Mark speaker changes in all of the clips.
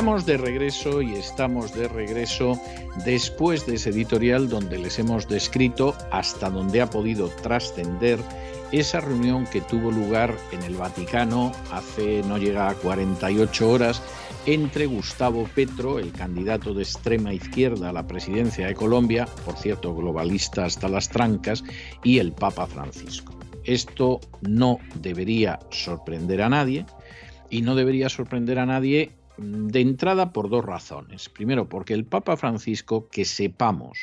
Speaker 1: Estamos de regreso y estamos de regreso después de ese editorial donde les hemos descrito hasta donde ha podido trascender esa reunión que tuvo lugar en el Vaticano hace no llega a 48 horas entre Gustavo Petro, el candidato de extrema izquierda a la presidencia de Colombia, por cierto, globalista hasta las trancas, y el Papa Francisco. Esto no debería sorprender a nadie y no debería sorprender a nadie de entrada por dos razones. Primero, porque el Papa Francisco, que sepamos,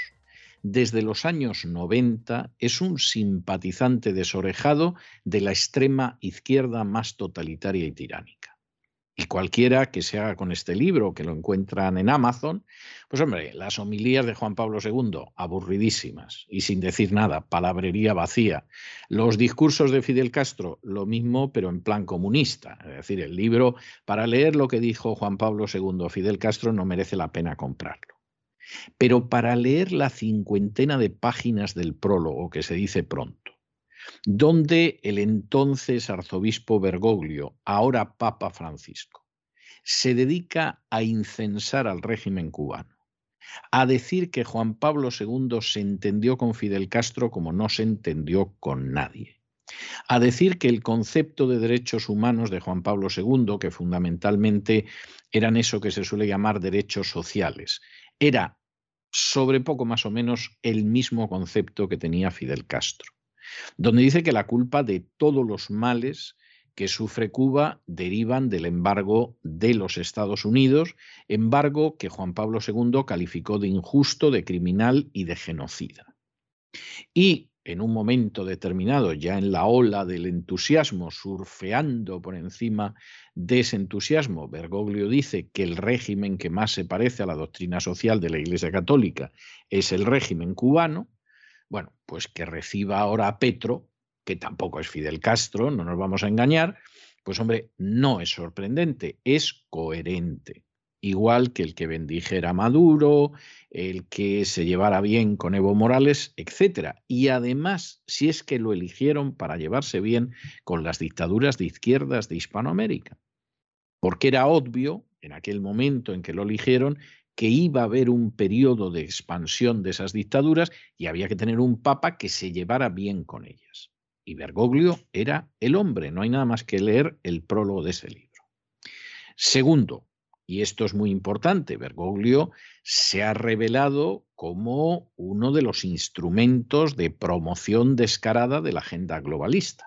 Speaker 1: desde los años 90 es un simpatizante desorejado de la extrema izquierda más totalitaria y tiránica. Y cualquiera que se haga con este libro, que lo encuentran en Amazon, pues hombre, las homilías de Juan Pablo II, aburridísimas y sin decir nada, palabrería vacía. Los discursos de Fidel Castro, lo mismo, pero en plan comunista. Es decir, el libro, para leer lo que dijo Juan Pablo II, Fidel Castro, no merece la pena comprarlo. Pero para leer la cincuentena de páginas del prólogo, que se dice pronto, donde el entonces arzobispo Bergoglio, ahora Papa Francisco, se dedica a incensar al régimen cubano, a decir que Juan Pablo II se entendió con Fidel Castro como no se entendió con nadie, a decir que el concepto de derechos humanos de Juan Pablo II, que fundamentalmente eran eso que se suele llamar derechos sociales, era sobre poco más o menos el mismo concepto que tenía Fidel Castro donde dice que la culpa de todos los males que sufre Cuba derivan del embargo de los Estados Unidos, embargo que Juan Pablo II calificó de injusto, de criminal y de genocida. Y en un momento determinado, ya en la ola del entusiasmo, surfeando por encima de ese entusiasmo, Bergoglio dice que el régimen que más se parece a la doctrina social de la Iglesia Católica es el régimen cubano, bueno, pues que reciba ahora a Petro, que tampoco es Fidel Castro, no nos vamos a engañar, pues hombre, no es sorprendente, es coherente. Igual que el que bendijera a Maduro, el que se llevara bien con Evo Morales, etc. Y además, si es que lo eligieron para llevarse bien con las dictaduras de izquierdas de Hispanoamérica. Porque era obvio, en aquel momento en que lo eligieron, que iba a haber un periodo de expansión de esas dictaduras y había que tener un papa que se llevara bien con ellas. Y Bergoglio era el hombre, no hay nada más que leer el prólogo de ese libro. Segundo, y esto es muy importante, Bergoglio se ha revelado como uno de los instrumentos de promoción descarada de la agenda globalista.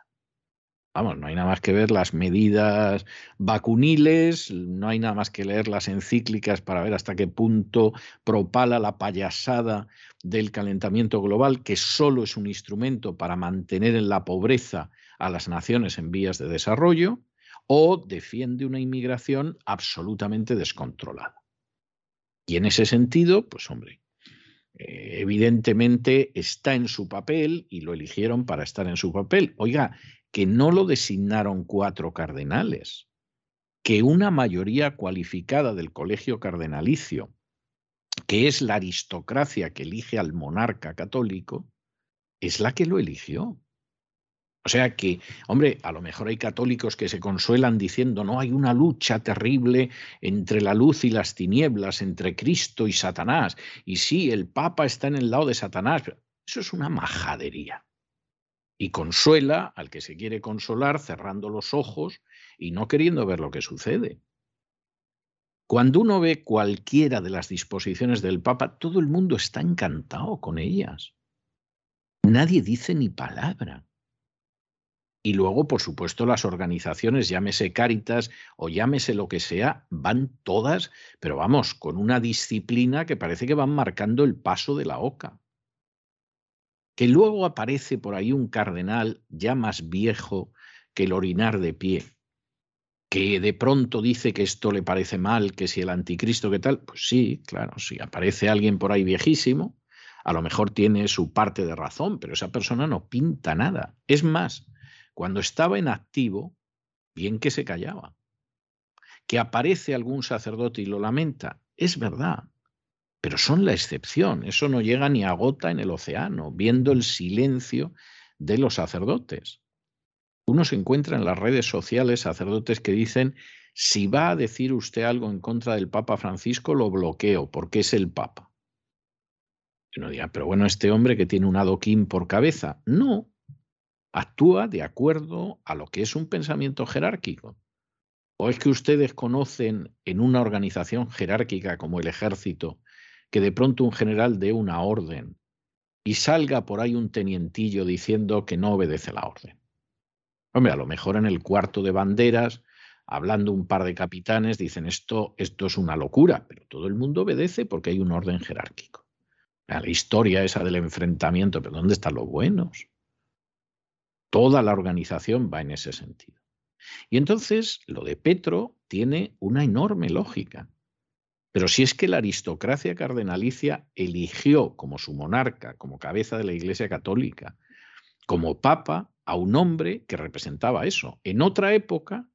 Speaker 1: Vamos, no hay nada más que ver las medidas vacuniles, no hay nada más que leer las encíclicas para ver hasta qué punto propala la payasada del calentamiento global, que solo es un instrumento para mantener en la pobreza a las naciones en vías de desarrollo, o defiende una inmigración absolutamente descontrolada. Y en ese sentido, pues hombre, eh, evidentemente está en su papel y lo eligieron para estar en su papel. Oiga, que no lo designaron cuatro cardenales, que una mayoría cualificada del colegio cardenalicio, que es la aristocracia que elige al monarca católico, es la que lo eligió. O sea que, hombre, a lo mejor hay católicos que se consuelan diciendo, no, hay una lucha terrible entre la luz y las tinieblas, entre Cristo y Satanás. Y sí, el Papa está en el lado de Satanás. Eso es una majadería y consuela al que se quiere consolar cerrando los ojos y no queriendo ver lo que sucede. Cuando uno ve cualquiera de las disposiciones del Papa, todo el mundo está encantado con ellas. Nadie dice ni palabra. Y luego, por supuesto, las organizaciones, llámese Cáritas o llámese lo que sea, van todas, pero vamos, con una disciplina que parece que van marcando el paso de la oca que luego aparece por ahí un cardenal ya más viejo que el orinar de pie, que de pronto dice que esto le parece mal, que si el anticristo, ¿qué tal? Pues sí, claro, si aparece alguien por ahí viejísimo, A lo mejor tiene su parte de razón, pero esa persona no pinta nada. Es más, cuando estaba en activo, bien que se callaba. Que aparece algún sacerdote y lo lamenta, es verdad, pero son la excepción. Eso no llega ni a gota en el océano, viendo el silencio de los sacerdotes. Uno se encuentra en las redes sociales sacerdotes que dicen, si va a decir usted algo en contra del Papa Francisco, lo bloqueo, porque es el Papa. Uno dirá, pero bueno, este hombre que tiene un adoquín por cabeza. No, actúa de acuerdo a lo que es un pensamiento jerárquico. ¿O es que ustedes conocen en una organización jerárquica como el ejército que de pronto un general dé una orden y salga por ahí un tenientillo diciendo que no obedece la orden? Hombre, a lo mejor en el cuarto de banderas, hablando un par de capitanes, dicen esto, esto es una locura, pero todo el mundo obedece porque hay un orden jerárquico. La historia esa del enfrentamiento, pero ¿dónde están los buenos? Toda la organización va en ese sentido. Y entonces lo de Petro tiene una enorme lógica. Pero si es que la aristocracia cardenalicia eligió como su monarca, como cabeza de la Iglesia Católica, como papa, a un hombre que representaba eso. En otra época,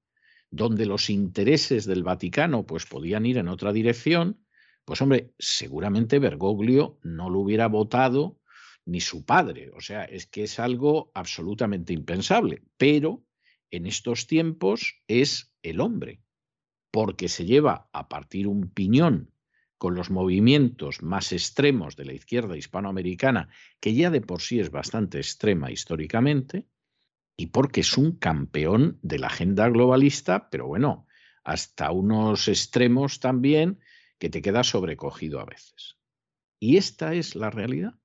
Speaker 1: donde los intereses del Vaticano pues podían ir en otra dirección, pues hombre, seguramente Bergoglio no lo hubiera votado ni su padre. O sea, es que es algo absolutamente impensable. Pero en estos tiempos es el hombre, porque se lleva a partir un piñón con los movimientos más extremos de la izquierda hispanoamericana, que ya de por sí es bastante extrema históricamente, y porque es un campeón de la agenda globalista, pero bueno, hasta unos extremos también que te queda sobrecogido a veces. Y esta es la realidad.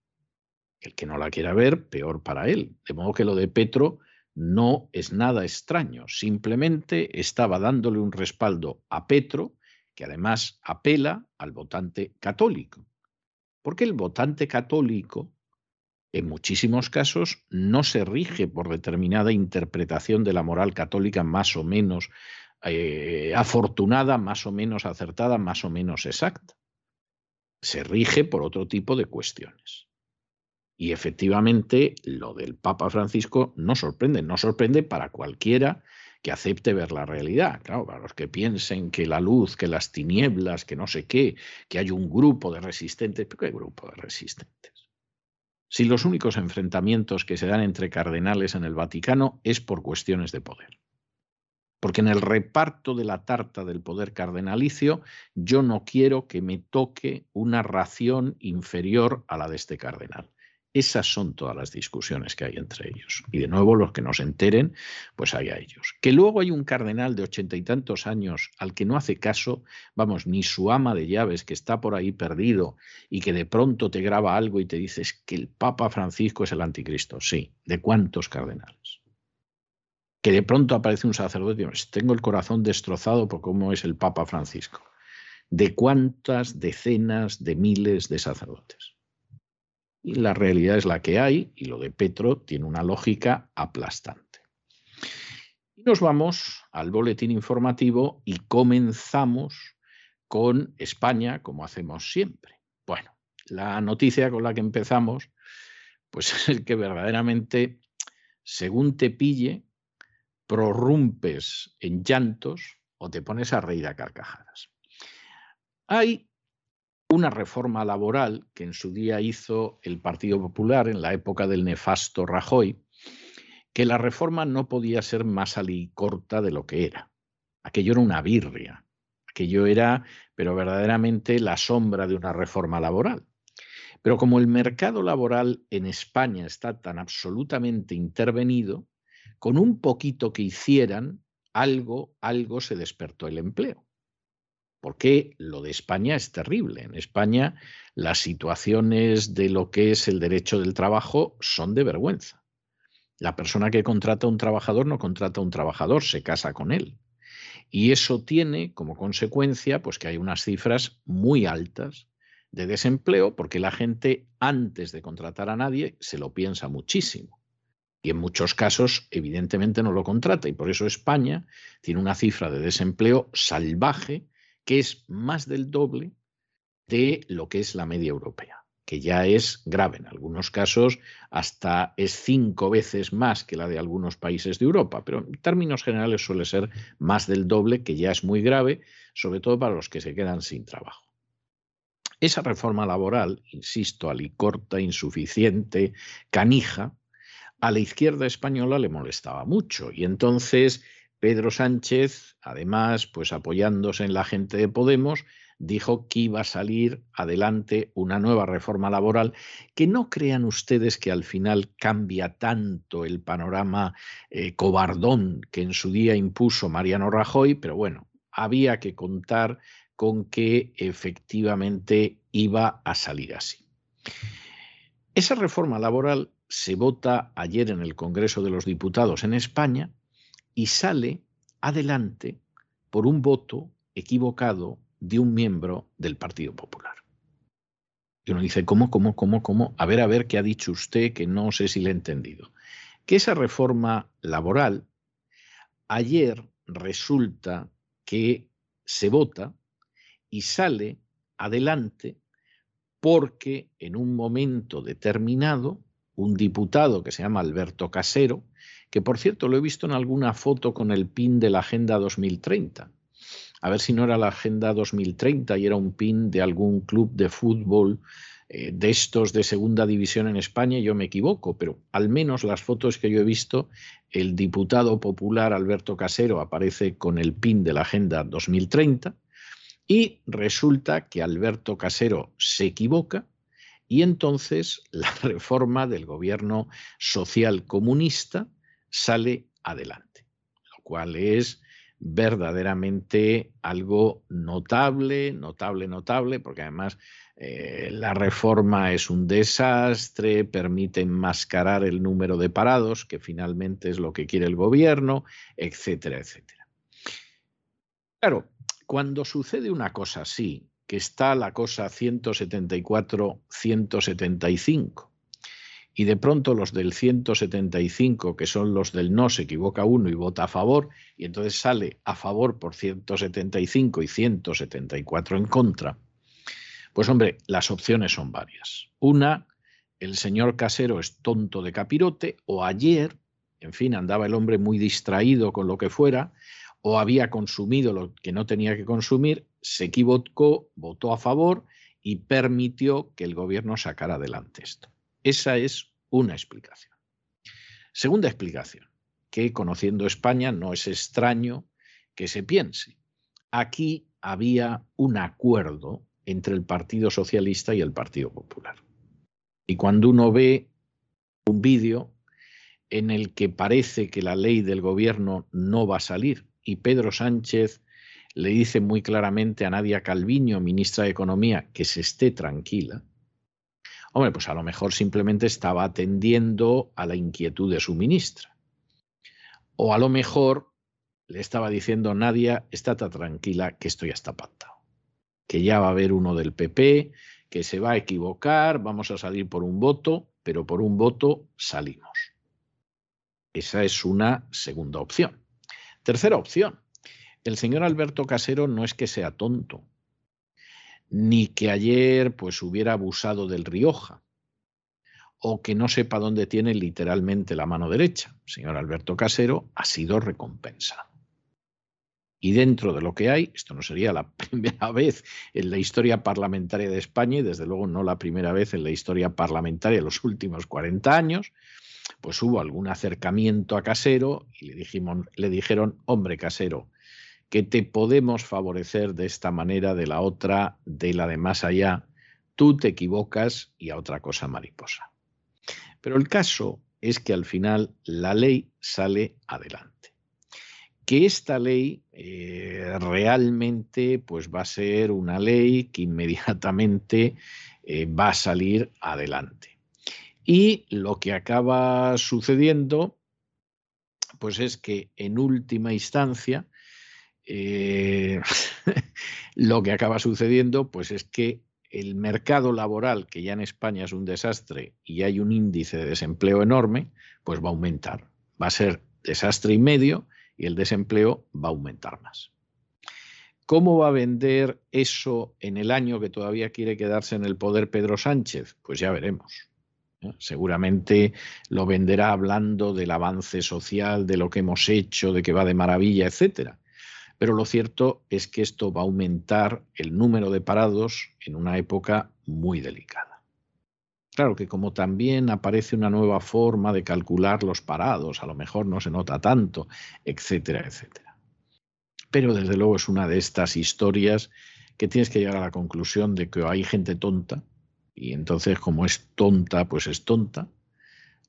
Speaker 1: El que no la quiera ver, peor para él. De modo que lo de Petro no es nada extraño, simplemente estaba dándole un respaldo a Petro, que además apela al votante católico. Porque el votante católico, en muchísimos casos, no se rige por determinada interpretación de la moral católica más o menos eh, afortunada, más o menos acertada, más o menos exacta. Se rige por otro tipo de cuestiones. Y efectivamente, lo del Papa Francisco no sorprende, no sorprende para cualquiera que acepte ver la realidad. Claro, para los que piensen que la luz, que las tinieblas, que no sé qué, que hay un grupo de resistentes, ¿pero qué grupo de resistentes? Si los únicos enfrentamientos que se dan entre cardenales en el Vaticano es por cuestiones de poder. Porque en el reparto de la tarta del poder cardenalicio yo no quiero que me toque una ración inferior a la de este cardenal. Esas son todas las discusiones que hay entre ellos. Y de nuevo, los que nos enteren, pues hay a ellos. Que luego hay un cardenal de ochenta y tantos años al que no hace caso, vamos, ni su ama de llaves que está por ahí perdido y que de pronto te graba algo y te dices que el Papa Francisco es el anticristo. Sí, ¿de cuántos cardenales? Que de pronto aparece un sacerdote y dice, tengo el corazón destrozado por cómo es el Papa Francisco. ¿De cuántas decenas de miles de sacerdotes? Y la realidad es la que hay y lo de Petro tiene una lógica aplastante. Y nos vamos al boletín informativo y comenzamos con España, como hacemos siempre. Bueno, la noticia con la que empezamos, pues es el que verdaderamente, según te pille, prorrumpes en llantos o te pones a reír a carcajadas. Hay una reforma laboral que en su día hizo el Partido Popular en la época del nefasto Rajoy, que la reforma no podía ser más alicorta de lo que era. Aquello era una birria, aquello era, pero verdaderamente la sombra de una reforma laboral. Pero como el mercado laboral en España está tan absolutamente intervenido, con un poquito que hicieran, algo, algo se despertó el empleo porque lo de España es terrible. En España las situaciones de lo que es el derecho del trabajo son de vergüenza. La persona que contrata a un trabajador no contrata a un trabajador, se casa con él. Y eso tiene como consecuencia pues que hay unas cifras muy altas de desempleo porque la gente antes de contratar a nadie se lo piensa muchísimo. Y en muchos casos, evidentemente, no lo contrata. Y por eso España tiene una cifra de desempleo salvaje que es más del doble de lo que es la media europea, que ya es grave. En algunos casos hasta es cinco veces más que la de algunos países de Europa, pero en términos generales suele ser más del doble, que ya es muy grave, sobre todo para los que se quedan sin trabajo. Esa reforma laboral, insisto, alicorta, insuficiente, canija, a la izquierda española le molestaba mucho y entonces Pedro Sánchez, además, pues apoyándose en la gente de Podemos, dijo que iba a salir adelante una nueva reforma laboral que no crean ustedes que al final cambia tanto el panorama eh, cobardón que en su día impuso Mariano Rajoy, pero bueno, había que contar con que efectivamente iba a salir así. Esa reforma laboral se vota ayer en el Congreso de los Diputados en España y sale adelante por un voto equivocado de un miembro del Partido Popular. Y uno dice, ¿cómo, cómo, cómo, cómo? A ver, a ver, ¿qué ha dicho usted que no sé si le he entendido? Que esa reforma laboral, ayer resulta que se vota y sale adelante porque en un momento determinado un diputado que se llama Alberto Casero, que por cierto lo he visto en alguna foto con el pin de la Agenda 2030, a ver si no era la Agenda 2030 y era un pin de algún club de fútbol eh, de estos de segunda división en España, yo me equivoco, pero al menos las fotos que yo he visto, el diputado popular Alberto Casero aparece con el pin de la Agenda 2030 y resulta que Alberto Casero se equivoca y entonces la reforma del gobierno social comunista sale adelante, lo cual es verdaderamente algo notable, notable, notable, porque además eh, la reforma es un desastre, permite enmascarar el número de parados, que finalmente es lo que quiere el gobierno, etcétera, etcétera. Claro, cuando sucede una cosa así, que está la cosa 174-175, y de pronto los del 175, que son los del no, se equivoca uno y vota a favor, y entonces sale a favor por 175 y 174 en contra, pues hombre, las opciones son varias. Una, el señor Casero es tonto de capirote, o ayer, en fin, andaba el hombre muy distraído con lo que fuera, o había consumido lo que no tenía que consumir, se equivocó, votó a favor y permitió que el gobierno sacara adelante esto. Esa es una explicación. Segunda explicación, que conociendo España no es extraño que se piense. Aquí había un acuerdo entre el Partido Socialista y el Partido Popular. Y cuando uno ve un vídeo en el que parece que la ley del gobierno no va a salir y Pedro Sánchez le dice muy claramente a Nadia Calviño, ministra de Economía, que se esté tranquila, Hombre, pues a lo mejor simplemente estaba atendiendo a la inquietud de su ministra. O a lo mejor le estaba diciendo, Nadia, estate tranquila, que esto ya está pactado. Que ya va a haber uno del PP, que se va a equivocar, vamos a salir por un voto, pero por un voto salimos. Esa es una segunda opción. Tercera opción. El señor Alberto Casero no es que sea tonto, ni que ayer pues hubiera abusado del Rioja o que no sepa dónde tiene literalmente la mano derecha. Señor Alberto Casero ha sido recompensado. Y dentro de lo que hay, esto no sería la primera vez en la historia parlamentaria de España y desde luego no la primera vez en la historia parlamentaria de los últimos 40 años, pues hubo algún acercamiento a Casero y le, dijimos, le dijeron, hombre Casero, que te podemos favorecer de esta manera, de la otra, de la de más allá, tú te equivocas y a otra cosa mariposa. Pero el caso es que al final la ley sale adelante. Que esta ley eh, realmente pues va a ser una ley que inmediatamente eh, va a salir adelante. Y lo que acaba sucediendo pues es que en última instancia eh, lo que acaba sucediendo pues es que el mercado laboral, que ya en España es un desastre y hay un índice de desempleo enorme, pues va a aumentar. Va a ser desastre y medio y el desempleo va a aumentar más. ¿Cómo va a vender eso en el año que todavía quiere quedarse en el poder Pedro Sánchez? Pues ya veremos. Seguramente lo venderá hablando del avance social, de lo que hemos hecho, de que va de maravilla, etcétera. Pero lo cierto es que esto va a aumentar el número de parados en una época muy delicada. Claro que como también aparece una nueva forma de calcular los parados, a lo mejor no se nota tanto, etcétera, etcétera pero desde luego es una de estas historias que tienes que llegar a la conclusión de que hay gente tonta, y entonces como es tonta, pues es tonta,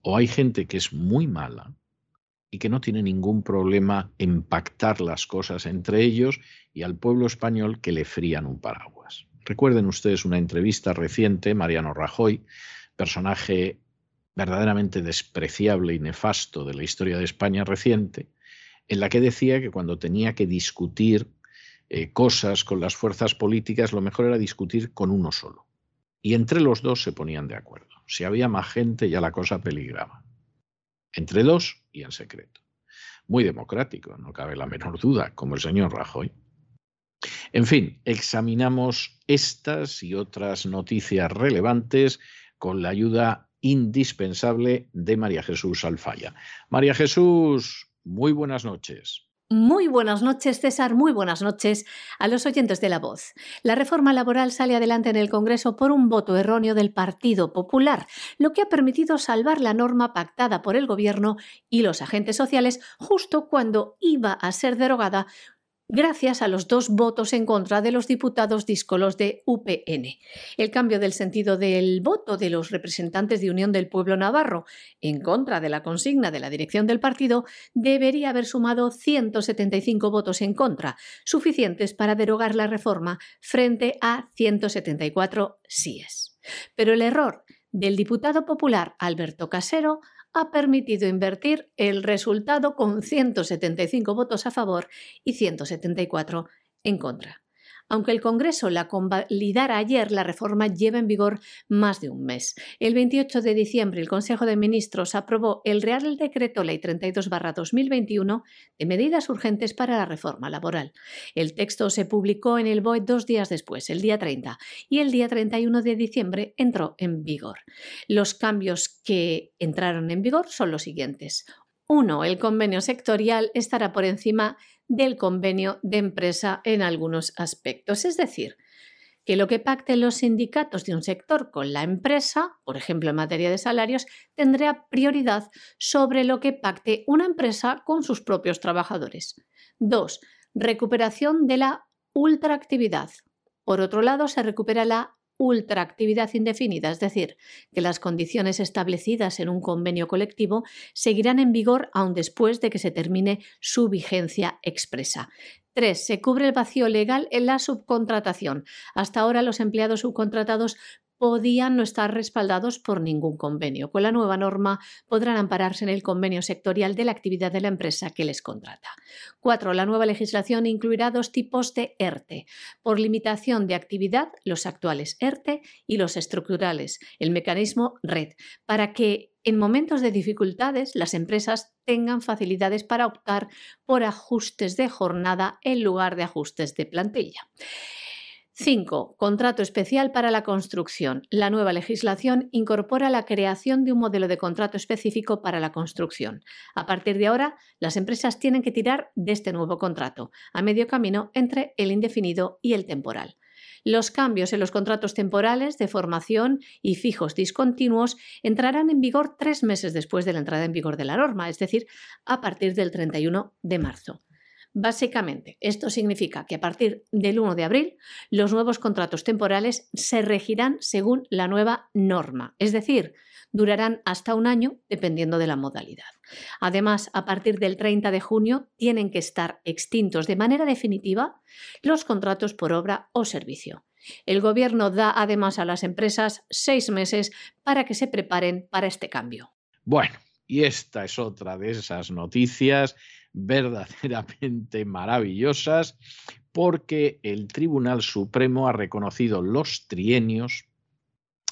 Speaker 1: o hay gente que es muy mala y que no tiene ningún problema en pactar las cosas entre ellos y al pueblo español que le frían un paraguas. Recuerden ustedes una entrevista reciente, Mariano Rajoy, personaje verdaderamente despreciable y nefasto de la historia de España reciente, en la que decía que cuando tenía que discutir eh, cosas con las fuerzas políticas, lo mejor era discutir con uno solo. Y entre los dos se ponían de acuerdo. Si había más gente, ya la cosa peligraba. Entre dos y en secreto. Muy democrático, no cabe la menor duda, como el señor Rajoy. En fin, examinamos estas y otras noticias relevantes con la ayuda indispensable de María Jesús Alfaya. María Jesús, muy buenas noches.
Speaker 2: Muy buenas noches, César. Muy buenas noches a los oyentes de La Voz. La reforma laboral sale adelante en el Congreso por un voto erróneo del Partido Popular, lo que ha permitido salvar la norma pactada por el Gobierno y los agentes sociales justo cuando iba a ser derogada gracias a los dos votos en contra de los diputados díscolos de UPN. El cambio del sentido del voto de los representantes de Unión del Pueblo Navarro en contra de la consigna de la dirección del partido debería haber sumado 175 votos en contra, suficientes para derogar la reforma frente a 174 síes. Pero el error del diputado popular Alberto Casero ha permitido invertir el resultado con 175 votos a favor y 174 en contra. Aunque el Congreso la convalidara ayer, la reforma lleva en vigor más de un mes. El 28 de diciembre, el Consejo de Ministros aprobó el Real Decreto Ley 32-2021 de medidas urgentes para la reforma laboral. El texto se publicó en el BOE dos días después, el día 30, y el día 31 de diciembre entró en vigor. Los cambios que entraron en vigor son los siguientes. Uno, el convenio sectorial estará por encima del convenio de empresa en algunos aspectos. Es decir, que lo que pacten los sindicatos de un sector con la empresa, por ejemplo en materia de salarios, tendrá prioridad sobre lo que pacte una empresa con sus propios trabajadores. Dos, recuperación de la ultraactividad. Por otro lado, se recupera la ultraactividad indefinida, es decir, que las condiciones establecidas en un convenio colectivo seguirán en vigor aun después de que se termine su vigencia expresa. 3. Se cubre el vacío legal en la subcontratación. Hasta ahora los empleados subcontratados podían no estar respaldados por ningún convenio. Con la nueva norma podrán ampararse en el convenio sectorial de la actividad de la empresa que les contrata. 4. La nueva legislación incluirá dos tipos de ERTE. Por limitación de actividad, los actuales ERTE y los estructurales, el mecanismo RED, para que en momentos de dificultades las empresas tengan facilidades para optar por ajustes de jornada en lugar de ajustes de plantilla. 5. Contrato especial para la construcción. La nueva legislación incorpora la creación de un modelo de contrato específico para la construcción. A partir de ahora, las empresas tienen que tirar de este nuevo contrato, a medio camino entre el indefinido y el temporal. Los cambios en los contratos temporales de formación y fijos discontinuos entrarán en vigor tres meses después de la entrada en vigor de la norma, es decir, a partir del 31 de marzo. Básicamente, esto significa que a partir del 1 de abril los nuevos contratos temporales se regirán según la nueva norma, es decir, durarán hasta un año dependiendo de la modalidad. Además, a partir del 30 de junio tienen que estar extintos de manera definitiva los contratos por obra o servicio. El Gobierno da además a las empresas seis meses para que se preparen para este cambio.
Speaker 1: Bueno, y esta es otra de esas noticias verdaderamente maravillosas porque el Tribunal Supremo ha reconocido los trienios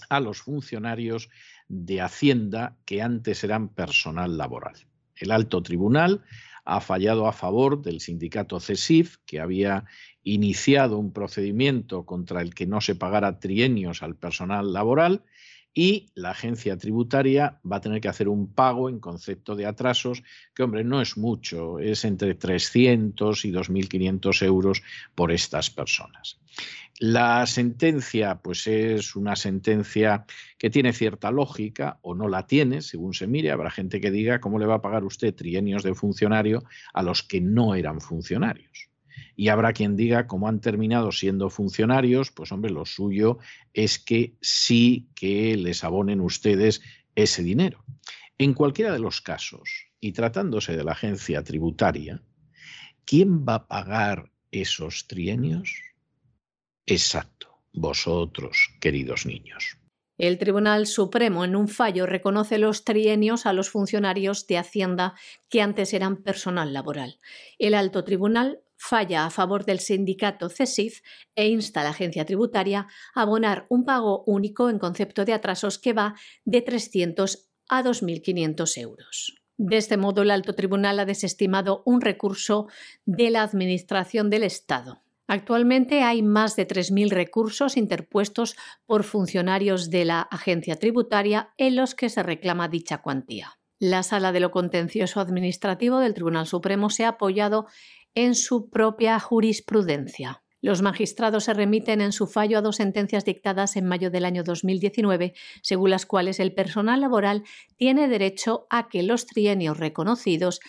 Speaker 1: a los funcionarios de Hacienda que antes eran personal laboral. El alto tribunal ha fallado a favor del sindicato CESIF, que había iniciado un procedimiento contra el que no se pagara trienios al personal laboral y la agencia tributaria va a tener que hacer un pago en concepto de atrasos, que hombre, no es mucho, es entre 300 y 2.500 euros por estas personas. La sentencia, pues es una sentencia que tiene cierta lógica o no la tiene, según se mire. Habrá gente que diga cómo le va a pagar usted trienios de funcionario a los que no eran funcionarios. Y habrá quien diga, como han terminado siendo funcionarios, pues hombre, lo suyo es que sí que les abonen ustedes ese dinero. En cualquiera de los casos, y tratándose de la agencia tributaria, ¿quién va a pagar esos trienios? Exacto, vosotros, queridos niños.
Speaker 2: El Tribunal Supremo en un fallo reconoce los trienios a los funcionarios de Hacienda que antes eran personal laboral. El alto tribunal falla a favor del sindicato CESIF e insta a la agencia tributaria a abonar un pago único en concepto de atrasos que va de 300 a 2.500 euros. De este modo, el alto tribunal ha desestimado un recurso de la Administración del Estado. Actualmente hay más de 3.000 recursos interpuestos por funcionarios de la agencia tributaria en los que se reclama dicha cuantía. La Sala de lo Contencioso Administrativo del Tribunal Supremo se ha apoyado en su propia jurisprudencia. Los magistrados se remiten en su fallo a dos sentencias dictadas en mayo del año 2019, según las cuales el personal laboral tiene derecho a que los trienios reconocidos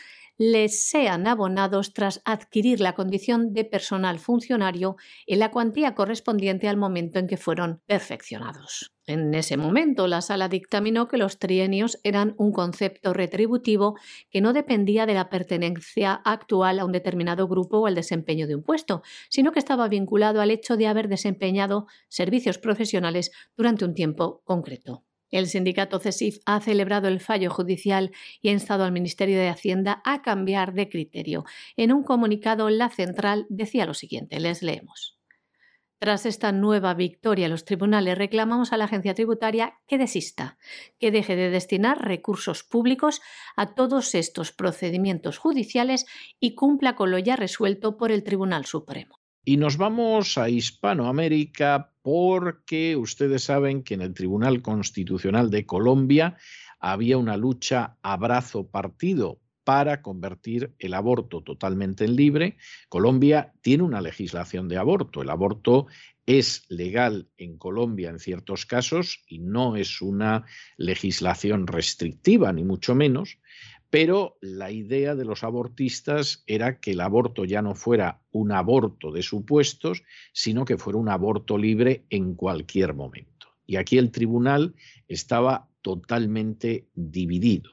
Speaker 2: les sean abonados tras adquirir la condición de personal funcionario en la cuantía correspondiente al momento en que fueron perfeccionados. En ese momento, la sala dictaminó que los trienios eran un concepto retributivo que no dependía de la pertenencia actual a un determinado grupo o al desempeño de un puesto, sino que estaba vinculado al hecho de haber desempeñado servicios profesionales durante un tiempo concreto. El sindicato CESIF ha celebrado el fallo judicial y ha instado al Ministerio de Hacienda a cambiar de criterio. En un comunicado, la central decía lo siguiente, les leemos. Tras esta nueva victoria los tribunales reclamamos a la agencia tributaria que desista, que deje de destinar recursos públicos a todos estos procedimientos judiciales y cumpla con lo ya resuelto por el Tribunal Supremo.
Speaker 1: Y nos vamos a Hispanoamérica porque ustedes saben que en el Tribunal Constitucional de Colombia había una lucha abrazo partido para convertir el aborto totalmente en libre. Colombia tiene una legislación de aborto. El aborto es legal en Colombia en ciertos casos y no es una legislación restrictiva, ni mucho menos, pero la idea de los abortistas era que el aborto ya no fuera un aborto de supuestos, sino que fuera un aborto libre en cualquier momento. Y aquí el tribunal estaba totalmente dividido.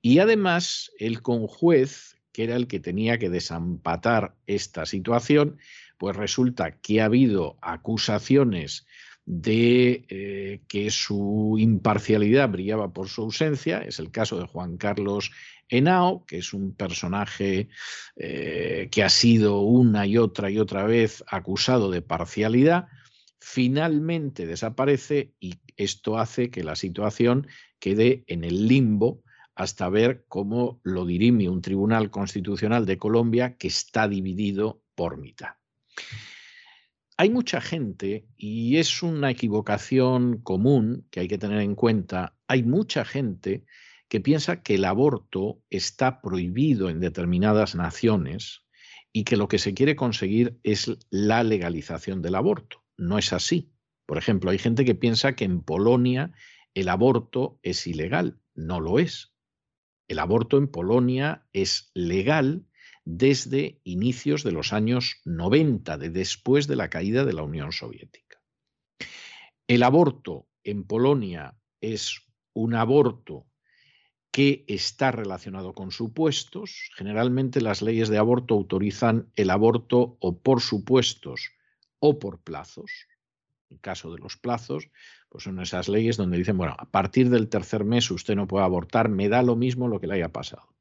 Speaker 1: Y además el conjuez, que era el que tenía que desampatar esta situación, pues resulta que ha habido acusaciones de eh, que su imparcialidad brillaba por su ausencia. Es el caso de Juan Carlos Henao, que es un personaje eh, que ha sido una y otra y otra vez acusado de parcialidad. Finalmente desaparece y esto hace que la situación quede en el limbo hasta ver cómo lo dirime un tribunal constitucional de Colombia que está dividido por mitad hay mucha gente, y es una equivocación común que hay que tener en cuenta, hay mucha gente que piensa que el aborto está prohibido en determinadas naciones y que lo que se quiere conseguir es la legalización del aborto. No es así. Por ejemplo, hay gente que piensa que en Polonia el aborto es ilegal. No lo es. El aborto en Polonia es legal desde inicios de los años 90, de después de la caída de la Unión Soviética. El aborto en Polonia es un aborto que está relacionado con supuestos. Generalmente las leyes de aborto autorizan el aborto o por supuestos o por plazos. En caso de los plazos, pues son esas leyes donde dicen, bueno, a partir del tercer mes usted no puede abortar, me da lo mismo lo que le haya pasado.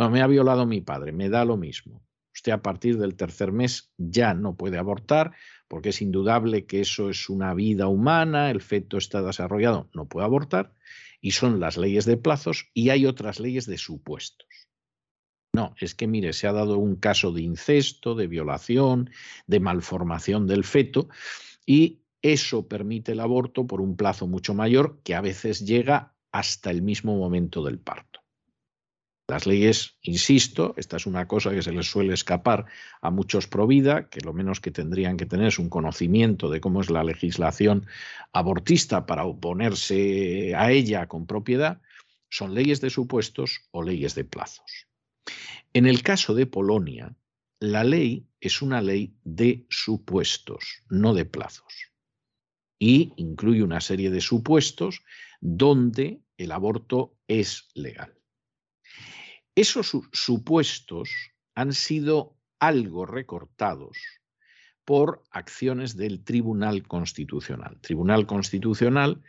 Speaker 1: Bueno, me ha violado mi padre, me da lo mismo. Usted a partir del tercer mes ya no puede abortar porque es indudable que eso es una vida humana, el feto está desarrollado, no puede abortar. Y son las leyes de plazos y hay otras leyes de supuestos. No, es que mire, se ha dado un caso de incesto, de violación, de malformación del feto y eso permite el aborto por un plazo mucho mayor que a veces llega hasta el mismo momento del parto. Las leyes, insisto, esta es una cosa que se les suele escapar a muchos pro vida, que lo menos que tendrían que tener es un conocimiento de cómo es la legislación abortista para oponerse a ella con propiedad, son leyes de supuestos o leyes de plazos. En el caso de Polonia, la ley es una ley de supuestos, no de plazos. Y incluye una serie de supuestos donde el aborto es legal. Esos supuestos han sido algo recortados por acciones del Tribunal Constitucional. Tribunal Constitucional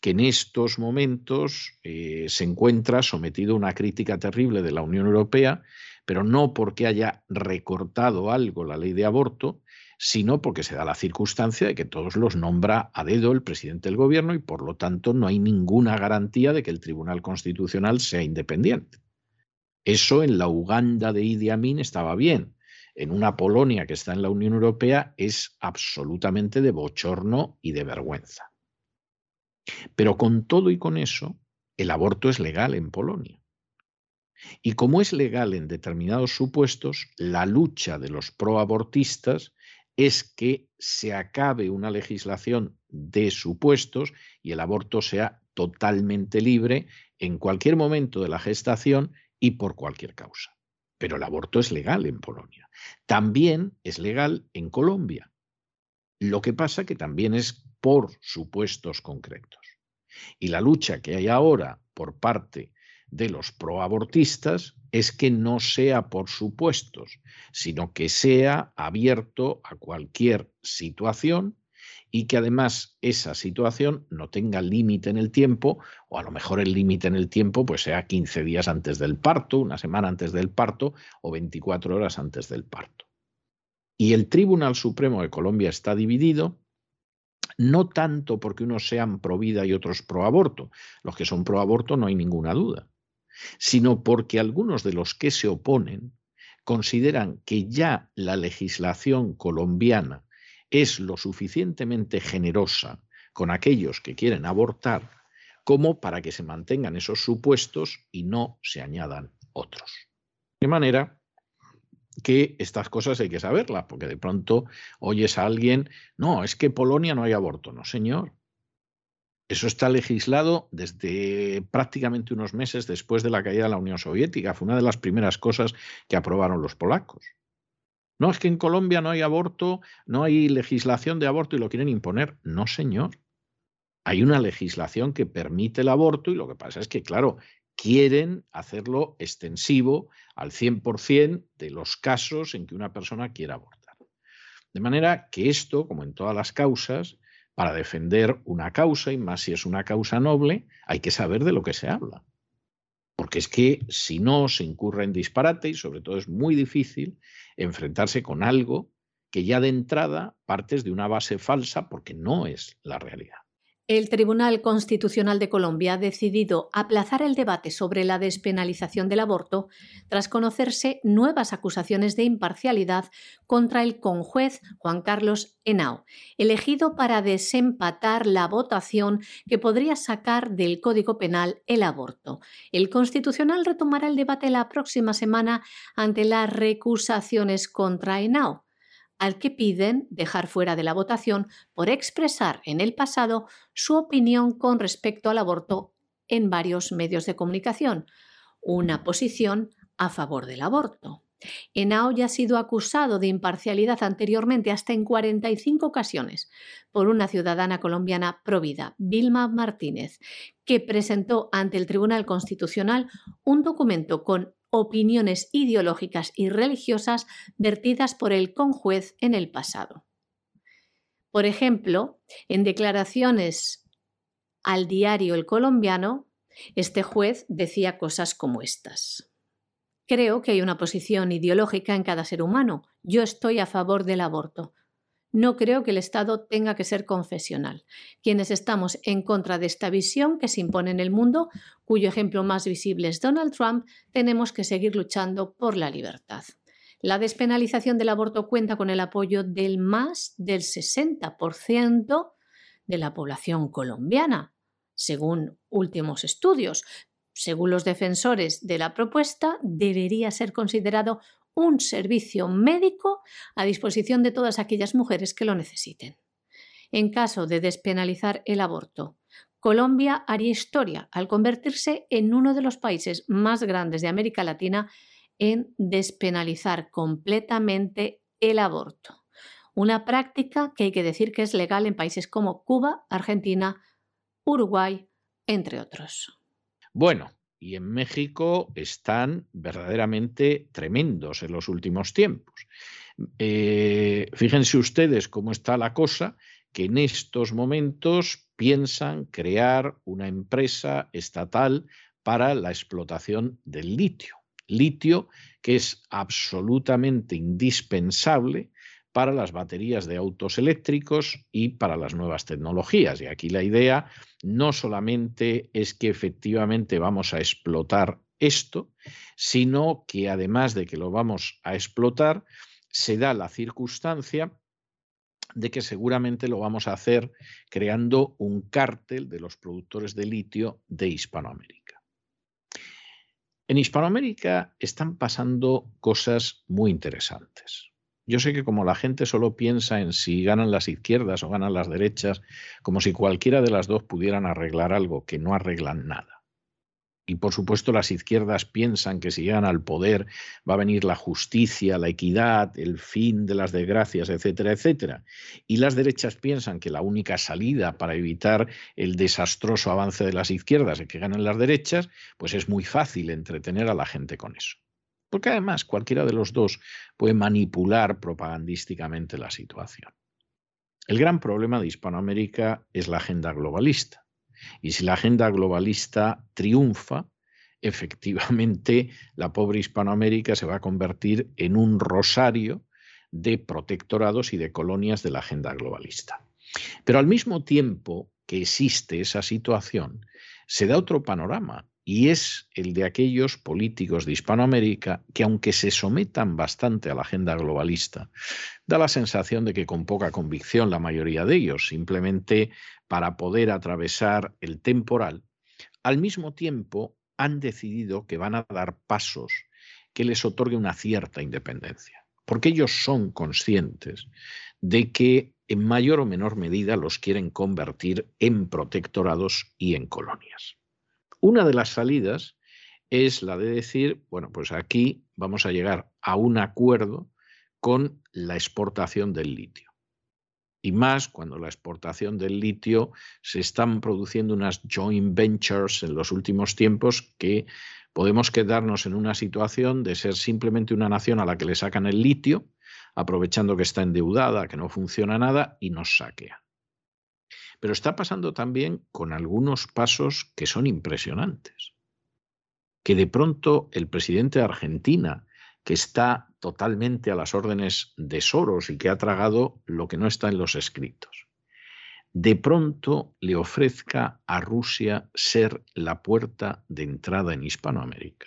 Speaker 1: que en estos momentos eh, se encuentra sometido a una crítica terrible de la Unión Europea, pero no porque haya recortado algo la ley de aborto, sino porque se da la circunstancia de que todos los nombra a dedo el presidente del gobierno y por lo tanto no hay ninguna garantía de que el Tribunal Constitucional sea independiente. Eso en la Uganda de Idi Amin estaba bien. En una Polonia que está en la Unión Europea es absolutamente de bochorno y de vergüenza. Pero con todo y con eso, el aborto es legal en Polonia. Y como es legal en determinados supuestos, la lucha de los proabortistas es que se acabe una legislación de supuestos y el aborto sea totalmente libre en cualquier momento de la gestación y por cualquier causa. Pero el aborto es legal en Polonia. También es legal en Colombia. Lo que pasa que también es por supuestos concretos. Y la lucha que hay ahora por parte de los proabortistas es que no sea por supuestos, sino que sea abierto a cualquier situación y que además esa situación no tenga límite en el tiempo, o a lo mejor el límite en el tiempo pues sea 15 días antes del parto, una semana antes del parto o 24 horas antes del parto. Y el Tribunal Supremo de Colombia está dividido no tanto porque unos sean pro vida y otros pro aborto, los que son pro aborto no hay ninguna duda, sino porque algunos de los que se oponen consideran que ya la legislación colombiana es lo suficientemente generosa con aquellos que quieren abortar como para que se mantengan esos supuestos y no se añadan otros. De manera que estas cosas hay que saberlas, porque de pronto oyes a alguien, no, es que Polonia no hay aborto. No, señor. Eso está legislado desde prácticamente unos meses después de la caída de la Unión Soviética. Fue una de las primeras cosas que aprobaron los polacos. No, es que en Colombia no hay aborto, no hay legislación de aborto y lo quieren imponer. No, señor. Hay una legislación que permite el aborto y lo que pasa es que, claro, quieren hacerlo extensivo al 100% de los casos en que una persona quiera abortar. De manera que esto, como en todas las causas, para defender una causa, y más si es una causa noble, hay que saber de lo que se habla. Porque es que si no se incurre en disparate y sobre todo es muy difícil enfrentarse con algo que ya de entrada partes de una base falsa porque no es la realidad.
Speaker 2: El Tribunal Constitucional de Colombia ha decidido aplazar el debate sobre la despenalización del aborto tras conocerse nuevas acusaciones de imparcialidad contra el conjuez Juan Carlos Henao, elegido para desempatar la votación que podría sacar del Código Penal el aborto. El Constitucional retomará el debate la próxima semana ante las recusaciones contra Henao al que piden dejar fuera de la votación por expresar en el pasado su opinión con respecto al aborto en varios medios de comunicación, una posición a favor del aborto. Henao ya ha sido acusado de imparcialidad anteriormente hasta en 45 ocasiones por una ciudadana colombiana provida, Vilma Martínez, que presentó ante el Tribunal Constitucional un documento con opiniones ideológicas y religiosas vertidas por el conjuez en el pasado. Por ejemplo, en declaraciones al diario El Colombiano, este juez decía cosas como estas. Creo que hay una posición ideológica en cada ser humano. Yo estoy a favor del aborto. No creo que el Estado tenga que ser confesional. Quienes estamos en contra de esta visión que se impone en el mundo, cuyo ejemplo más visible es Donald Trump, tenemos que seguir luchando por la libertad. La despenalización del aborto cuenta con el apoyo del más del 60% de la población colombiana, según últimos estudios. Según los defensores de la propuesta, debería ser considerado un servicio médico a disposición de todas aquellas mujeres que lo necesiten. En caso de despenalizar el aborto, Colombia haría historia al convertirse en uno de los países más grandes de América Latina en despenalizar completamente el aborto. Una práctica que hay que decir que es legal en países como Cuba, Argentina, Uruguay, entre otros.
Speaker 1: Bueno, y en México están verdaderamente tremendos en los últimos tiempos. Eh, fíjense ustedes cómo está la cosa, que en estos momentos piensan crear una empresa estatal para la explotación del litio. Litio que es absolutamente indispensable para las baterías de autos eléctricos y para las nuevas tecnologías. Y aquí la idea no solamente es que efectivamente vamos a explotar esto, sino que además de que lo vamos a explotar, se da la circunstancia de que seguramente lo vamos a hacer creando un cártel de los productores de litio de Hispanoamérica. En Hispanoamérica están pasando cosas muy interesantes. Yo sé que como la gente solo piensa en si ganan las izquierdas o ganan las derechas, como si cualquiera de las dos pudieran arreglar algo, que no arreglan nada. Y por supuesto las izquierdas piensan que si llegan al poder va a venir la justicia, la equidad, el fin de las desgracias, etcétera, etcétera. Y las derechas piensan que la única salida para evitar el desastroso avance de las izquierdas es que ganen las derechas, pues es muy fácil entretener a la gente con eso. Porque además cualquiera de los dos puede manipular propagandísticamente la situación. El gran problema de Hispanoamérica es la agenda globalista. Y si la agenda globalista triunfa, efectivamente la pobre Hispanoamérica se va a convertir en un rosario de protectorados y de colonias de la agenda globalista. Pero al mismo tiempo que existe esa situación, se da otro panorama y es el de aquellos políticos de Hispanoamérica que, aunque se sometan bastante a la agenda globalista, da la sensación de que con poca convicción la mayoría de ellos, simplemente para poder atravesar el temporal, al mismo tiempo han decidido que van a dar pasos que les otorgue una cierta independencia, porque ellos son conscientes de que en mayor o menor medida los quieren convertir en protectorados y en colonias. Una de las salidas es la de decir, bueno, pues aquí vamos a llegar a un acuerdo con la exportación del litio. Y más cuando la exportación del litio se están produciendo unas joint ventures en los últimos tiempos que podemos quedarnos en una situación de ser simplemente una nación a la que le sacan el litio, aprovechando que está endeudada, que no funciona nada, y nos saquea. Pero está pasando también con algunos pasos que son impresionantes. Que de pronto el presidente de Argentina, que está totalmente a las órdenes de Soros y que ha tragado lo que no está en los escritos, de pronto le ofrezca a Rusia ser la puerta de entrada en Hispanoamérica.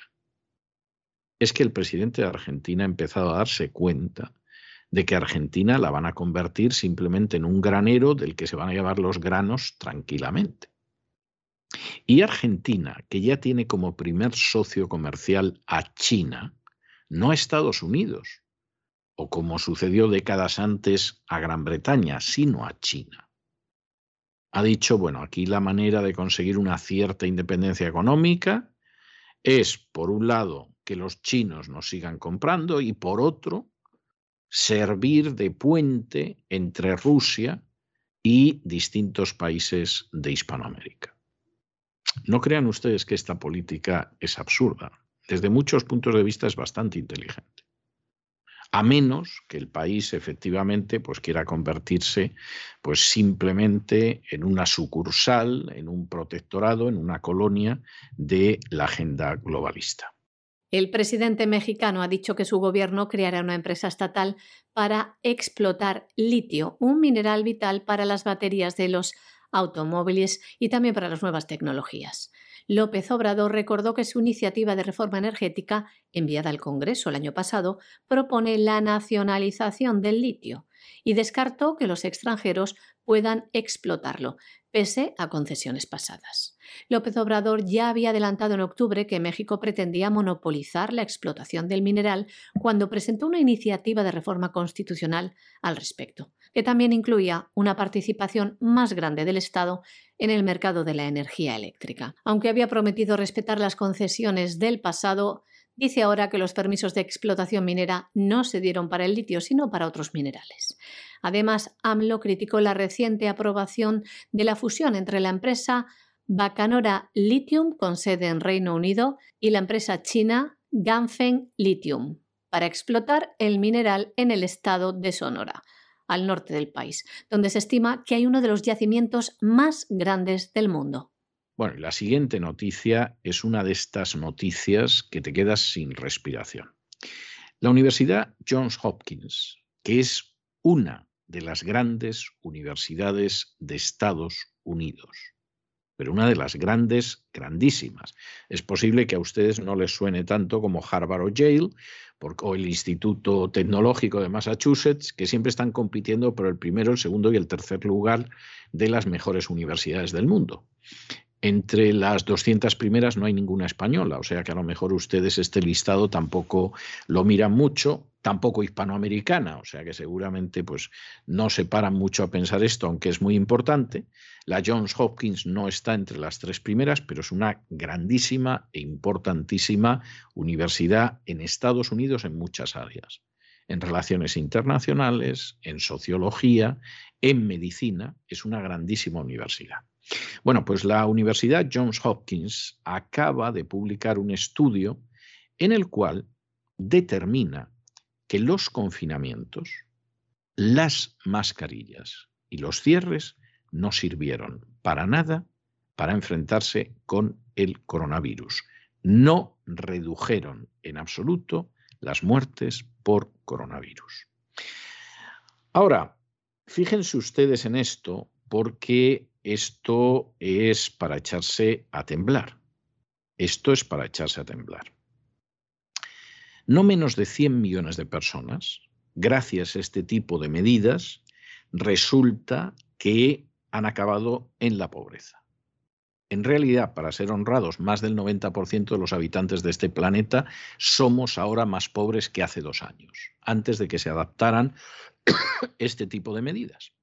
Speaker 1: Es que el presidente de Argentina ha empezado a darse cuenta de que Argentina la van a convertir simplemente en un granero del que se van a llevar los granos tranquilamente. Y Argentina, que ya tiene como primer socio comercial a China, no a Estados Unidos, o como sucedió décadas antes a Gran Bretaña, sino a China. Ha dicho, bueno, aquí la manera de conseguir una cierta independencia económica es, por un lado, que los chinos nos sigan comprando y por otro, servir de puente entre Rusia y distintos países de Hispanoamérica. No crean ustedes que esta política es absurda. Desde muchos puntos de vista es bastante inteligente. A menos que el país efectivamente pues, quiera convertirse pues, simplemente en una sucursal, en un protectorado, en una colonia de la agenda globalista.
Speaker 2: El presidente mexicano ha dicho que su gobierno creará una empresa estatal para explotar litio, un mineral vital para las baterías de los automóviles y también para las nuevas tecnologías. López Obrador recordó que su iniciativa de reforma energética, enviada al Congreso el año pasado, propone la nacionalización del litio y descartó que los extranjeros puedan explotarlo, pese a concesiones pasadas. López Obrador ya había adelantado en octubre que México pretendía monopolizar la explotación del mineral cuando presentó una iniciativa de reforma constitucional al respecto, que también incluía una participación más grande del Estado en el mercado de la energía eléctrica. Aunque había prometido respetar las concesiones del pasado, dice ahora que los permisos de explotación minera no se dieron para el litio, sino para otros minerales. Además, AMLO criticó la reciente aprobación de la fusión entre la empresa Bacanora Lithium, con sede en Reino Unido, y la empresa china Ganfeng Lithium, para explotar el mineral en el estado de Sonora, al norte del país, donde se estima que hay uno de los yacimientos más grandes del mundo.
Speaker 1: Bueno, la siguiente noticia es una de estas noticias que te quedas sin respiración. La Universidad Johns Hopkins, que es una de las grandes universidades de Estados Unidos, pero una de las grandes, grandísimas. Es posible que a ustedes no les suene tanto como Harvard o Yale o el Instituto Tecnológico de Massachusetts, que siempre están compitiendo por el primero, el segundo y el tercer lugar de las mejores universidades del mundo. Entre las 200 primeras no hay ninguna española, o sea que a lo mejor ustedes este listado tampoco lo miran mucho, tampoco hispanoamericana, o sea que seguramente pues no se paran mucho a pensar esto, aunque es muy importante. La Johns Hopkins no está entre las tres primeras, pero es una grandísima e importantísima universidad en Estados Unidos en muchas áreas, en relaciones internacionales, en sociología, en medicina, es una grandísima universidad. Bueno, pues la Universidad Johns Hopkins acaba de publicar un estudio en el cual determina que los confinamientos, las mascarillas y los cierres no sirvieron para nada para enfrentarse con el coronavirus. No redujeron en absoluto las muertes por coronavirus. Ahora, fíjense ustedes en esto porque esto es para echarse a temblar. Esto es para echarse a temblar. No menos de 100 millones de personas, gracias a este tipo de medidas, resulta que han acabado en la pobreza. En realidad, para ser honrados, más del 90% de los habitantes de este planeta somos ahora más pobres que hace dos años, antes de que se adaptaran este tipo de medidas.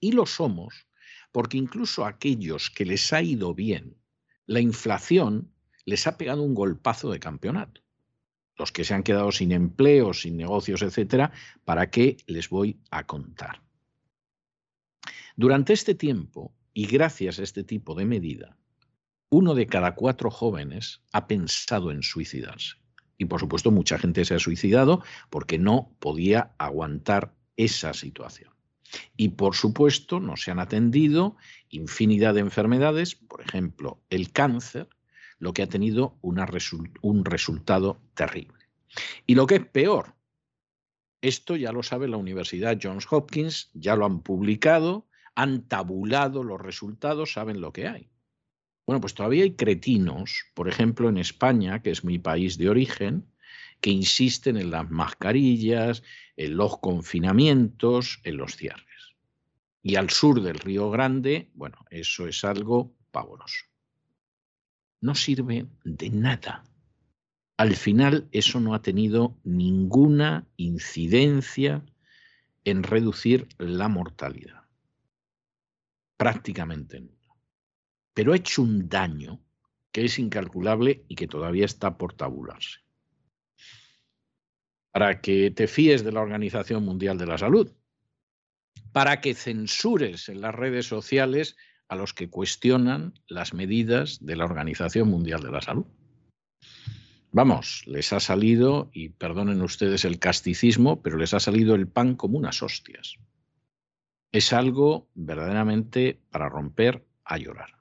Speaker 1: Y lo somos porque incluso a aquellos que les ha ido bien, la inflación les ha pegado un golpazo de campeonato. Los que se han quedado sin empleo, sin negocios, etcétera, ¿para qué les voy a contar? Durante este tiempo, y gracias a este tipo de medida, uno de cada cuatro jóvenes ha pensado en suicidarse. Y por supuesto, mucha gente se ha suicidado porque no podía aguantar esa situación. Y por supuesto, no se han atendido infinidad de enfermedades, por ejemplo, el cáncer, lo que ha tenido un resultado terrible. Y lo que es peor, esto ya lo sabe la Universidad Johns Hopkins, ya lo han publicado, han tabulado los resultados, saben lo que hay. Bueno, pues todavía hay cretinos, por ejemplo en España, que es mi país de origen, que insisten en las mascarillas, en los confinamientos, en los cierres. Y al sur del Río Grande, bueno, eso es algo pavoroso. No sirve de nada. Al final eso no ha tenido ninguna incidencia en reducir la mortalidad. Prácticamente nada. Pero ha hecho un daño que es incalculable y que todavía está por tabularse para que te fíes de la Organización Mundial de la Salud, para que censures en las redes sociales a los que cuestionan las medidas de la Organización Mundial de la Salud. Vamos, les ha salido, y perdonen ustedes el casticismo, pero les ha salido el pan como unas hostias. Es algo verdaderamente para romper a llorar.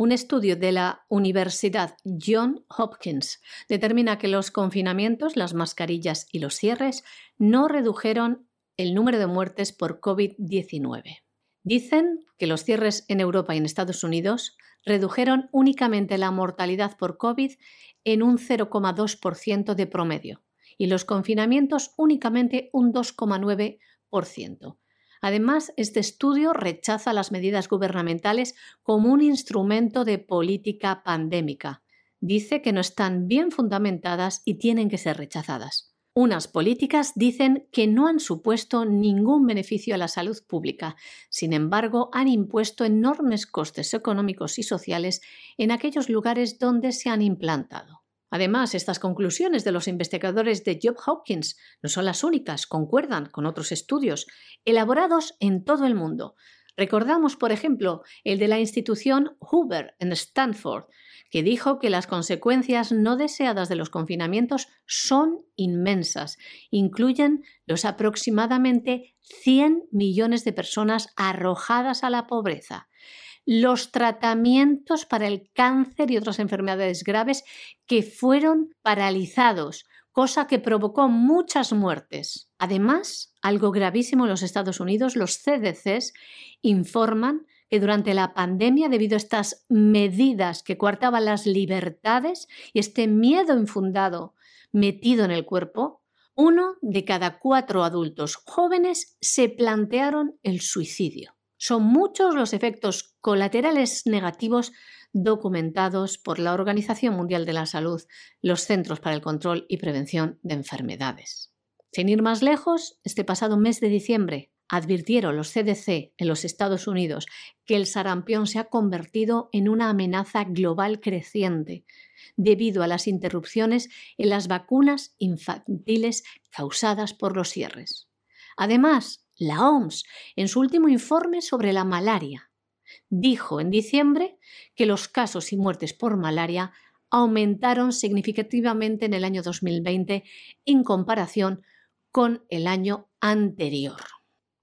Speaker 2: Un estudio de la Universidad John Hopkins determina que los confinamientos, las mascarillas y los cierres no redujeron el número de muertes por COVID-19. Dicen que los cierres en Europa y en Estados Unidos redujeron únicamente la mortalidad por COVID en un 0,2% de promedio y los confinamientos únicamente un 2,9%. Además, este estudio rechaza las medidas gubernamentales como un instrumento de política pandémica. Dice que no están bien fundamentadas y tienen que ser rechazadas. Unas políticas dicen que no han supuesto ningún beneficio a la salud pública, sin embargo, han impuesto enormes costes económicos y sociales en aquellos lugares donde se han implantado. Además, estas conclusiones de los investigadores de Job Hopkins no son las únicas, concuerdan con otros estudios elaborados en todo el mundo. Recordamos, por ejemplo, el de la institución Hoover en Stanford, que dijo que las consecuencias no deseadas de los confinamientos son inmensas. Incluyen los aproximadamente 100 millones de personas arrojadas a la pobreza los tratamientos para el cáncer y otras enfermedades graves que fueron paralizados, cosa que provocó muchas muertes. Además, algo gravísimo en los Estados Unidos, los CDCs informan que durante la pandemia, debido a estas medidas que coartaban las libertades y este miedo infundado metido en el cuerpo, uno de cada cuatro adultos jóvenes se plantearon el suicidio. Son muchos los efectos colaterales negativos documentados por la Organización Mundial de la Salud, los Centros para el Control y Prevención de Enfermedades. Sin ir más lejos, este pasado mes de diciembre advirtieron los CDC en los Estados Unidos que el sarampión se ha convertido en una amenaza global creciente debido a las interrupciones en las vacunas infantiles causadas por los cierres. Además, la OMS, en su último informe sobre la malaria, dijo en diciembre que los casos y muertes por malaria aumentaron significativamente en el año 2020 en comparación con el año anterior.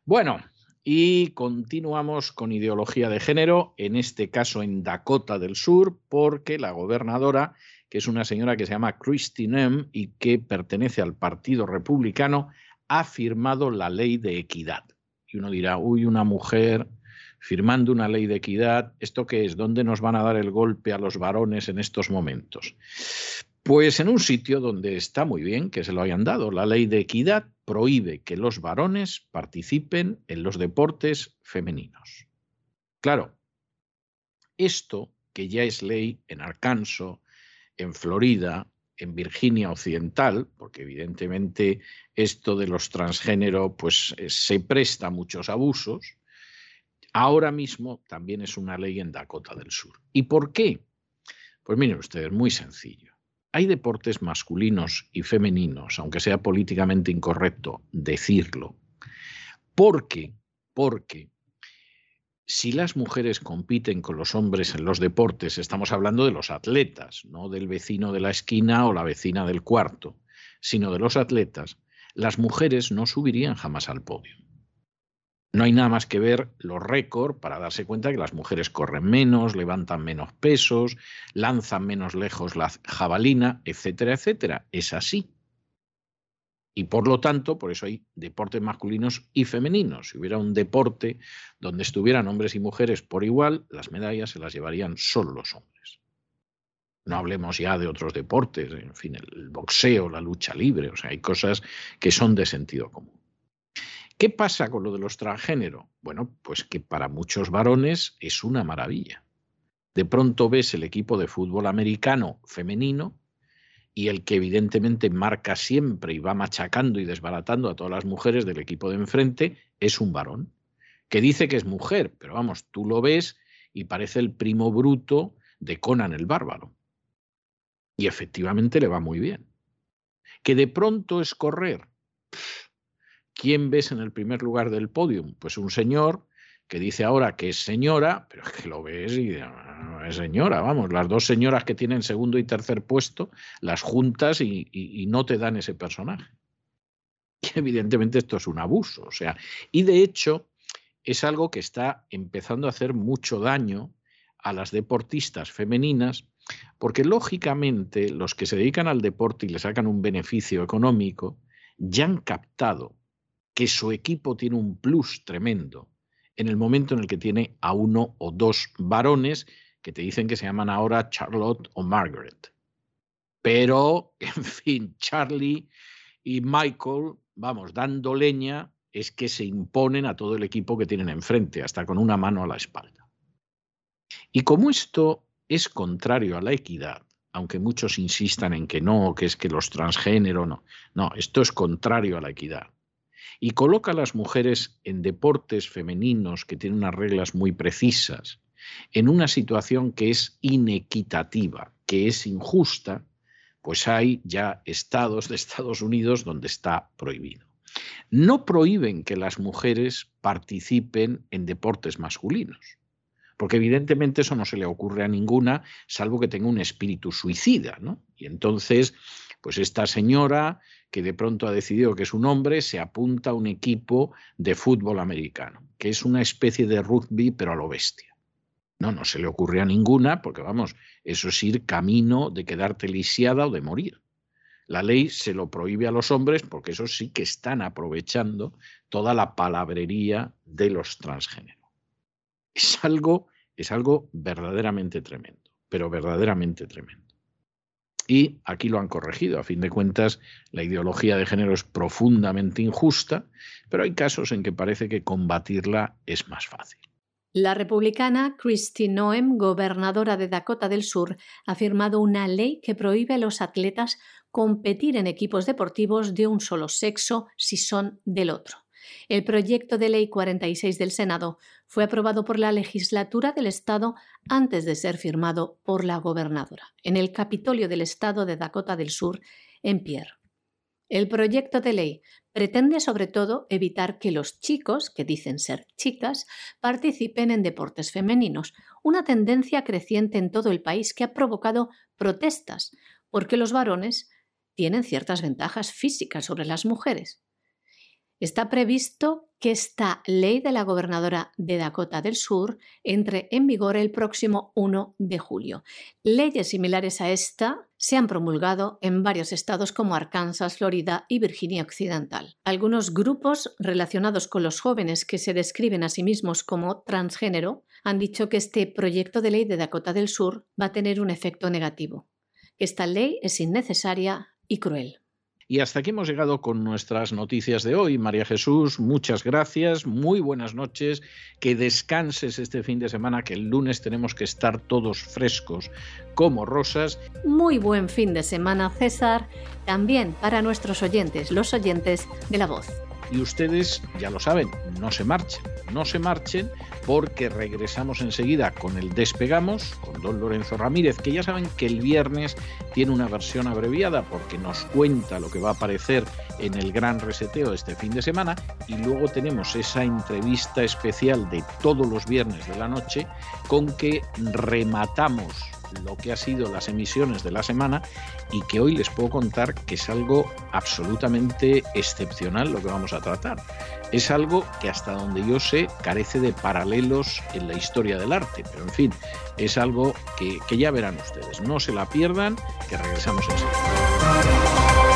Speaker 1: Bueno, y continuamos con ideología de género, en este caso en Dakota del Sur, porque la gobernadora, que es una señora que se llama Christine M y que pertenece al Partido Republicano, ha firmado la ley de equidad. Y uno dirá, uy, una mujer firmando una ley de equidad, ¿esto qué es? ¿Dónde nos van a dar el golpe a los varones en estos momentos? Pues en un sitio donde está muy bien que se lo hayan dado. La ley de equidad prohíbe que los varones participen en los deportes femeninos. Claro, esto que ya es ley en Arkansas, en Florida, en Virginia Occidental, porque evidentemente esto de los transgénero pues eh, se presta a muchos abusos, ahora mismo también es una ley en Dakota del Sur. ¿Y por qué? Pues miren ustedes, muy sencillo. Hay deportes masculinos y femeninos, aunque sea políticamente incorrecto decirlo, porque, porque si las mujeres compiten con los hombres en los deportes, estamos hablando de los atletas, no del vecino de la esquina o la vecina del cuarto, sino de los atletas, las mujeres no subirían jamás al podio. No hay nada más que ver los récords para darse cuenta que las mujeres corren menos, levantan menos pesos, lanzan menos lejos la jabalina, etcétera, etcétera. Es así. Y por lo tanto, por eso hay deportes masculinos y femeninos. Si hubiera un deporte donde estuvieran hombres y mujeres por igual, las medallas se las llevarían solo los hombres. No hablemos ya de otros deportes, en fin, el boxeo, la lucha libre, o sea, hay cosas que son de sentido común. ¿Qué pasa con lo de los transgénero? Bueno, pues que para muchos varones es una maravilla. De pronto ves el equipo de fútbol americano femenino y el que evidentemente marca siempre y va machacando y desbaratando a todas las mujeres del equipo de enfrente es un varón, que dice que es mujer, pero vamos, tú lo ves y parece el primo bruto de Conan el bárbaro. Y efectivamente le va muy bien. Que de pronto es correr. ¿Quién ves en el primer lugar del podium? Pues un señor que dice ahora que es señora, pero es que lo ves y no es señora, vamos, las dos señoras que tienen segundo y tercer puesto, las juntas y, no te dan ese personaje. Y evidentemente esto es un abuso, o sea, y de hecho es algo que está empezando a hacer mucho daño a las deportistas femeninas, porque lógicamente los que se dedican al deporte y le sacan un beneficio económico, ya han captado que su equipo tiene un plus tremendo en el momento en el que tiene a uno o dos varones que te dicen que se llaman ahora Charlotte o Margaret. Pero, en fin, Charlie y Michael, vamos, dando leña, es que se imponen a todo el equipo que tienen enfrente, hasta con una mano a la espalda. Y como esto es contrario a la equidad, aunque muchos insistan en que no, que es que los transgénero no, no, esto es contrario a la equidad. Y coloca a las mujeres en deportes femeninos que tienen unas reglas muy precisas, en una situación que es inequitativa, que es injusta, pues hay ya estados de Estados Unidos donde está prohibido. No prohíben que las mujeres participen en deportes masculinos, porque evidentemente eso no se le ocurre a ninguna, salvo que tenga un espíritu suicida, ¿no? Y entonces, pues esta señora que de pronto ha decidido que es un hombre, se apunta a un equipo de fútbol americano, que es una especie de rugby, pero a lo bestia. No, no se le ocurre a ninguna, porque vamos, eso es ir camino de quedarte lisiada o de morir. La ley se lo prohíbe a los hombres porque eso sí que están aprovechando toda la palabrería de los transgéneros. Es algo, es algo verdaderamente tremendo, pero verdaderamente tremendo. Y aquí lo han corregido. A fin de cuentas, la ideología de género es profundamente injusta, pero hay casos en que parece que combatirla es más fácil.
Speaker 2: La republicana Christy Noem, gobernadora de Dakota del Sur, ha firmado una ley que prohíbe a los atletas competir en equipos deportivos de un solo sexo si son del otro. El proyecto de ley 46 del Senado fue aprobado por la legislatura del Estado antes de ser firmado por la gobernadora, en el Capitolio del Estado de Dakota del Sur, en Pierre. El proyecto de ley pretende sobre todo evitar que los chicos, que dicen ser chicas, participen en deportes femeninos, una tendencia creciente en todo el país que ha provocado protestas, porque los varones tienen ciertas ventajas físicas sobre las mujeres. Está previsto que esta ley de la gobernadora de Dakota del Sur entre en vigor el próximo 1 de julio. Leyes similares a esta se han promulgado en varios estados como Arkansas, Florida y Virginia Occidental. Algunos grupos relacionados con los jóvenes que se describen a sí mismos como transgénero han dicho que este proyecto de ley de Dakota del Sur va a tener un efecto negativo. Esta ley es innecesaria y cruel.
Speaker 1: Y hasta aquí hemos llegado con nuestras noticias de hoy. María Jesús, muchas gracias, muy buenas noches, que descanses este fin de semana, que el lunes tenemos que estar todos frescos como rosas.
Speaker 2: Muy buen fin de semana, César, también para nuestros oyentes, los oyentes de la voz.
Speaker 1: Y ustedes ya lo saben, no se marchen, no se marchen porque regresamos enseguida con el Despegamos, con don Lorenzo Ramírez, que ya saben que el viernes tiene una versión abreviada porque nos cuenta lo que va a aparecer en el gran reseteo este fin de semana. Y luego tenemos esa entrevista especial de todos los viernes de la noche con que rematamos lo que ha sido las emisiones de la semana y que hoy les puedo contar que es algo absolutamente excepcional lo que vamos a tratar. Es algo que hasta donde yo sé carece de paralelos en la historia del arte, pero en fin, es algo que, que ya verán ustedes. No se la pierdan, que regresamos enseguida.